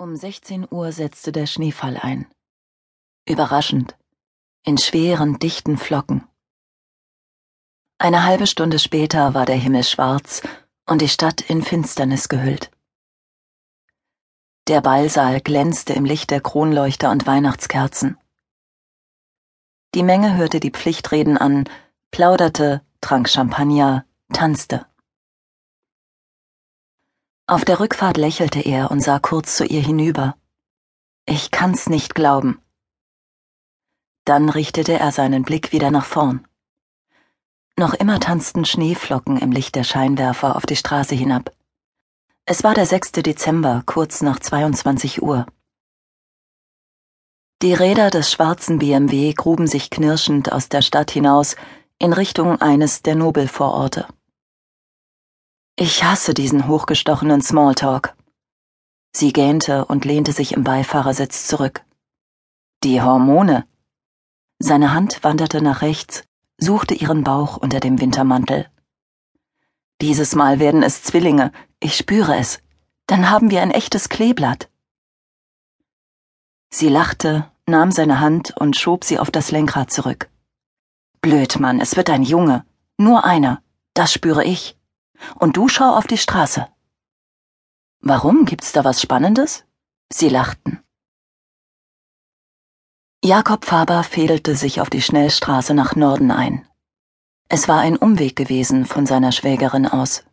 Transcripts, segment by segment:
Um 16 Uhr setzte der Schneefall ein. Überraschend. In schweren, dichten Flocken. Eine halbe Stunde später war der Himmel schwarz und die Stadt in Finsternis gehüllt. Der Ballsaal glänzte im Licht der Kronleuchter und Weihnachtskerzen. Die Menge hörte die Pflichtreden an, plauderte, trank Champagner, tanzte. Auf der Rückfahrt lächelte er und sah kurz zu ihr hinüber. Ich kann's nicht glauben. Dann richtete er seinen Blick wieder nach vorn. Noch immer tanzten Schneeflocken im Licht der Scheinwerfer auf die Straße hinab. Es war der 6. Dezember, kurz nach 22 Uhr. Die Räder des schwarzen BMW gruben sich knirschend aus der Stadt hinaus in Richtung eines der Nobelvororte. Ich hasse diesen hochgestochenen Smalltalk. Sie gähnte und lehnte sich im Beifahrersitz zurück. Die Hormone. Seine Hand wanderte nach rechts, suchte ihren Bauch unter dem Wintermantel. Dieses Mal werden es Zwillinge, ich spüre es. Dann haben wir ein echtes Kleeblatt. Sie lachte, nahm seine Hand und schob sie auf das Lenkrad zurück. Blöd, Mann, es wird ein Junge. Nur einer. Das spüre ich. Und du schau auf die Straße. Warum gibt's da was Spannendes? Sie lachten. Jakob Faber fädelte sich auf die Schnellstraße nach Norden ein. Es war ein Umweg gewesen von seiner Schwägerin aus.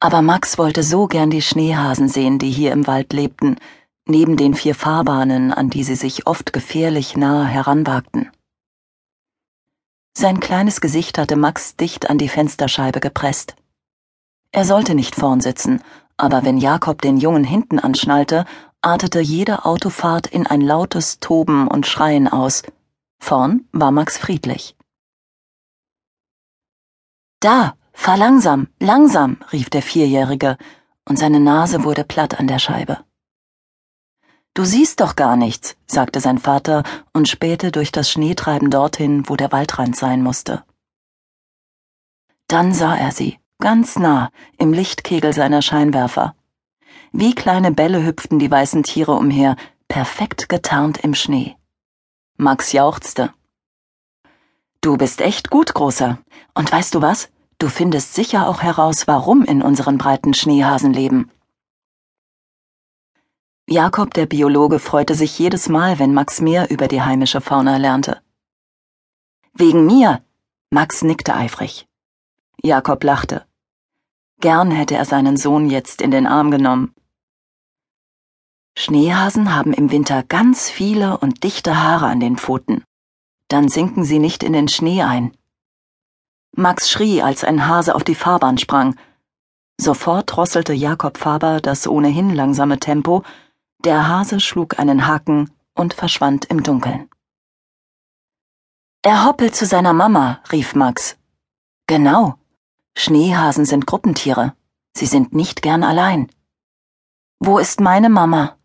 Aber Max wollte so gern die Schneehasen sehen, die hier im Wald lebten, neben den vier Fahrbahnen, an die sie sich oft gefährlich nahe heranwagten. Sein kleines Gesicht hatte Max dicht an die Fensterscheibe gepresst. Er sollte nicht vorn sitzen, aber wenn Jakob den Jungen hinten anschnallte, artete jede Autofahrt in ein lautes Toben und Schreien aus. Vorn war Max friedlich. Da, fahr langsam, langsam, rief der Vierjährige, und seine Nase wurde platt an der Scheibe. Du siehst doch gar nichts, sagte sein Vater und spähte durch das Schneetreiben dorthin, wo der Waldrand sein musste. Dann sah er sie ganz nah, im Lichtkegel seiner Scheinwerfer. Wie kleine Bälle hüpften die weißen Tiere umher, perfekt getarnt im Schnee. Max jauchzte. Du bist echt gut, Großer. Und weißt du was? Du findest sicher auch heraus, warum in unseren breiten Schneehasen leben. Jakob, der Biologe, freute sich jedes Mal, wenn Max mehr über die heimische Fauna lernte. Wegen mir. Max nickte eifrig. Jakob lachte. Gern hätte er seinen Sohn jetzt in den Arm genommen. Schneehasen haben im Winter ganz viele und dichte Haare an den Pfoten. Dann sinken sie nicht in den Schnee ein. Max schrie, als ein Hase auf die Fahrbahn sprang. Sofort drosselte Jakob Faber das ohnehin langsame Tempo, der Hase schlug einen Haken und verschwand im Dunkeln. Er hoppelt zu seiner Mama, rief Max. Genau, Schneehasen sind Gruppentiere. Sie sind nicht gern allein. Wo ist meine Mama?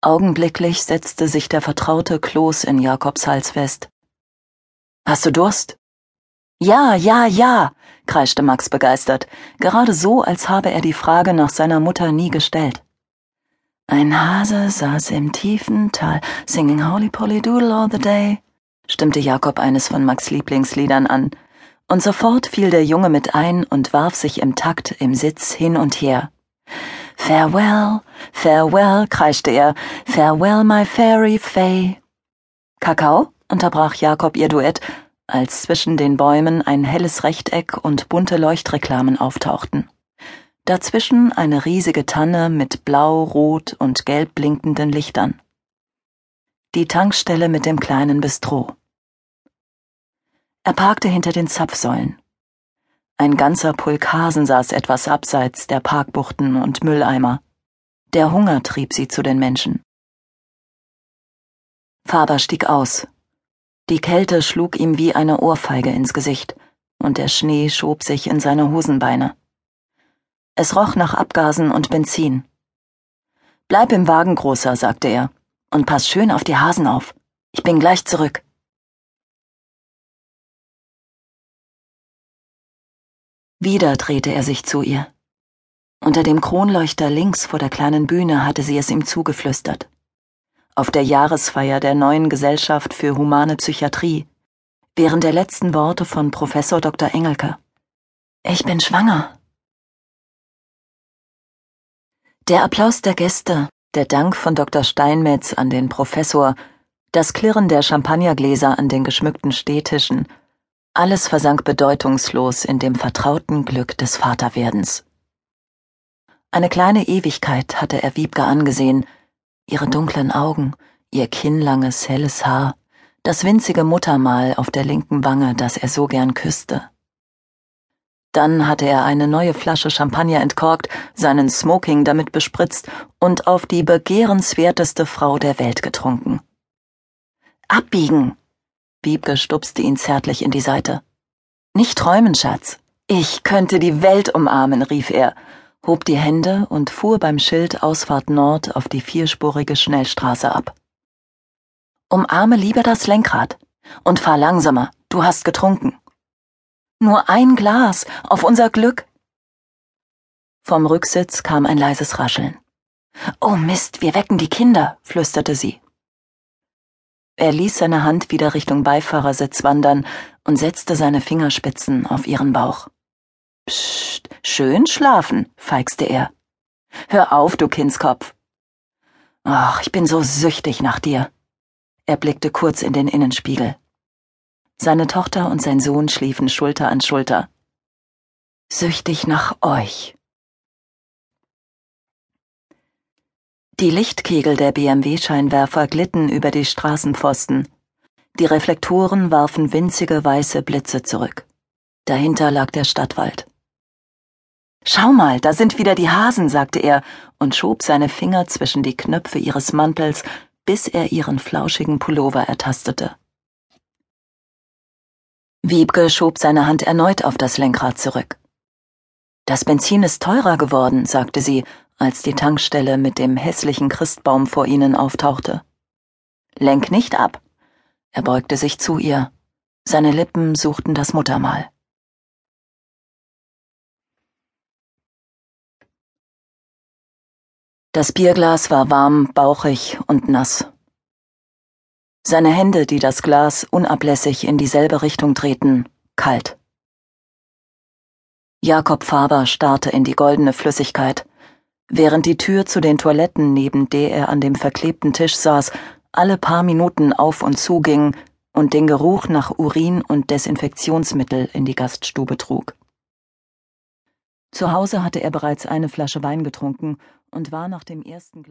Augenblicklich setzte sich der vertraute Kloß in Jakobs Hals fest. Hast du Durst? Ja, ja, ja, kreischte Max begeistert, gerade so, als habe er die Frage nach seiner Mutter nie gestellt. Ein Hase saß im tiefen Tal, singing Holy Polly Doodle all the day, stimmte Jakob eines von Max Lieblingsliedern an, und sofort fiel der Junge mit ein und warf sich im Takt im Sitz hin und her. Farewell, farewell, kreischte er, farewell, my fairy fay. Kakao? unterbrach Jakob ihr Duett, als zwischen den Bäumen ein helles Rechteck und bunte Leuchtreklamen auftauchten. Dazwischen eine riesige Tanne mit blau, rot und gelb blinkenden Lichtern. Die Tankstelle mit dem kleinen Bistro. Er parkte hinter den Zapfsäulen. Ein ganzer Pulk Hasen saß etwas abseits der Parkbuchten und Mülleimer. Der Hunger trieb sie zu den Menschen. Faber stieg aus. Die Kälte schlug ihm wie eine Ohrfeige ins Gesicht, und der Schnee schob sich in seine Hosenbeine. Es roch nach Abgasen und Benzin. Bleib im Wagen, Großer, sagte er, und pass schön auf die Hasen auf. Ich bin gleich zurück. Wieder drehte er sich zu ihr. Unter dem Kronleuchter links vor der kleinen Bühne hatte sie es ihm zugeflüstert. Auf der Jahresfeier der neuen Gesellschaft für humane Psychiatrie, während der letzten Worte von Professor Dr. Engelke. Ich bin schwanger. Der Applaus der Gäste, der Dank von Dr. Steinmetz an den Professor, das Klirren der Champagnergläser an den geschmückten Stehtischen, alles versank bedeutungslos in dem vertrauten Glück des Vaterwerdens. Eine kleine Ewigkeit hatte er Wiebke angesehen, ihre dunklen Augen, ihr kinnlanges, helles Haar, das winzige Muttermal auf der linken Wange, das er so gern küsste. Dann hatte er eine neue Flasche Champagner entkorkt, seinen Smoking damit bespritzt und auf die begehrenswerteste Frau der Welt getrunken. Abbiegen! Wiebke stupste ihn zärtlich in die Seite. Nicht träumen, Schatz. Ich könnte die Welt umarmen, rief er hob die Hände und fuhr beim Schild Ausfahrt Nord auf die vierspurige Schnellstraße ab. Umarme lieber das Lenkrad und fahr langsamer, du hast getrunken. Nur ein Glas, auf unser Glück. Vom Rücksitz kam ein leises Rascheln. Oh Mist, wir wecken die Kinder, flüsterte sie. Er ließ seine Hand wieder Richtung Beifahrersitz wandern und setzte seine Fingerspitzen auf ihren Bauch. Psst, schön schlafen, feixte er. Hör auf, du Kindskopf. Ach, ich bin so süchtig nach dir. Er blickte kurz in den Innenspiegel. Seine Tochter und sein Sohn schliefen Schulter an Schulter. Süchtig nach euch. Die Lichtkegel der BMW-Scheinwerfer glitten über die Straßenpfosten. Die Reflektoren warfen winzige weiße Blitze zurück. Dahinter lag der Stadtwald. Schau mal, da sind wieder die Hasen, sagte er und schob seine Finger zwischen die Knöpfe ihres Mantels, bis er ihren flauschigen Pullover ertastete. Wiebke schob seine Hand erneut auf das Lenkrad zurück. Das Benzin ist teurer geworden, sagte sie, als die Tankstelle mit dem hässlichen Christbaum vor ihnen auftauchte. Lenk nicht ab. Er beugte sich zu ihr. Seine Lippen suchten das Muttermal. Das Bierglas war warm, bauchig und nass. Seine Hände, die das Glas unablässig in dieselbe Richtung drehten, kalt. Jakob Faber starrte in die goldene Flüssigkeit, während die Tür zu den Toiletten, neben der er an dem verklebten Tisch saß, alle paar Minuten auf und zu ging und den Geruch nach Urin und Desinfektionsmittel in die Gaststube trug. Zu Hause hatte er bereits eine Flasche Wein getrunken und war nach dem ersten Glas